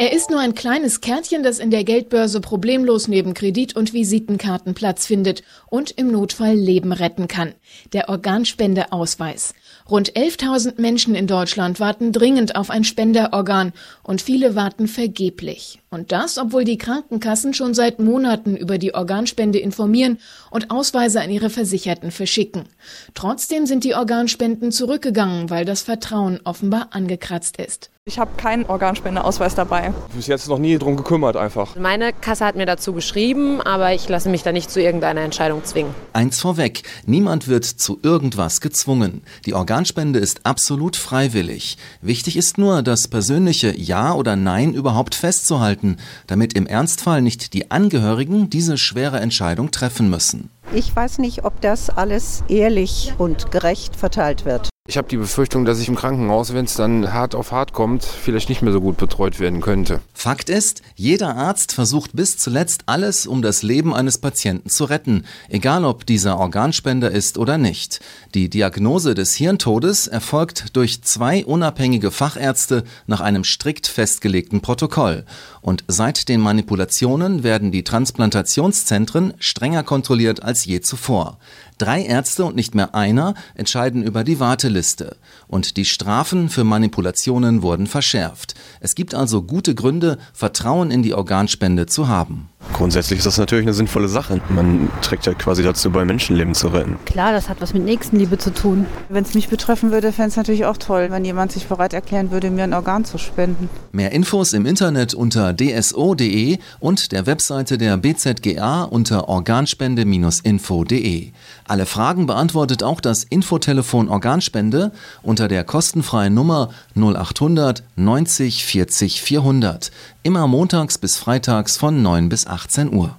Er ist nur ein kleines Kärtchen, das in der Geldbörse problemlos neben Kredit- und Visitenkarten Platz findet und im Notfall Leben retten kann. Der Organspendeausweis. Rund 11.000 Menschen in Deutschland warten dringend auf ein Spenderorgan und viele warten vergeblich. Und das, obwohl die Krankenkassen schon seit Monaten über die Organspende informieren und Ausweise an ihre Versicherten verschicken. Trotzdem sind die Organspenden zurückgegangen, weil das Vertrauen offenbar angekratzt ist. Ich habe keinen Organspendeausweis dabei. Bis jetzt noch nie drum gekümmert einfach. Meine Kasse hat mir dazu geschrieben, aber ich lasse mich da nicht zu irgendeiner Entscheidung zwingen. Eins vorweg, niemand wird zu irgendwas gezwungen. Die Organspende ist absolut freiwillig. Wichtig ist nur, das persönliche Ja oder Nein überhaupt festzuhalten, damit im Ernstfall nicht die Angehörigen diese schwere Entscheidung treffen müssen. Ich weiß nicht, ob das alles ehrlich und gerecht verteilt wird. Ich habe die Befürchtung, dass ich im Krankenhaus, wenn es dann hart auf hart kommt, vielleicht nicht mehr so gut betreut werden könnte. Fakt ist, jeder Arzt versucht bis zuletzt alles, um das Leben eines Patienten zu retten, egal ob dieser Organspender ist oder nicht. Die Diagnose des Hirntodes erfolgt durch zwei unabhängige Fachärzte nach einem strikt festgelegten Protokoll. Und seit den Manipulationen werden die Transplantationszentren strenger kontrolliert als je zuvor. Drei Ärzte und nicht mehr einer entscheiden über die Warteliste. Und die Strafen für Manipulationen wurden verschärft. Es gibt also gute Gründe, Vertrauen in die Organspende zu haben. Grundsätzlich ist das natürlich eine sinnvolle Sache. Man trägt ja quasi dazu bei, Menschenleben zu retten. Klar, das hat was mit Nächstenliebe zu tun. Wenn es mich betreffen würde, fände es natürlich auch toll, wenn jemand sich bereit erklären würde, mir ein Organ zu spenden. Mehr Infos im Internet unter dso.de und der Webseite der BZGA unter organspende-info.de. Alle Fragen beantwortet auch das Infotelefon Organspende unter der kostenfreien Nummer 0800 90 40 400. Immer montags bis freitags von 9 bis 18 Uhr.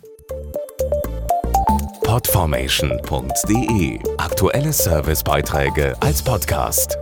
Podformation.de Aktuelle Servicebeiträge als Podcast.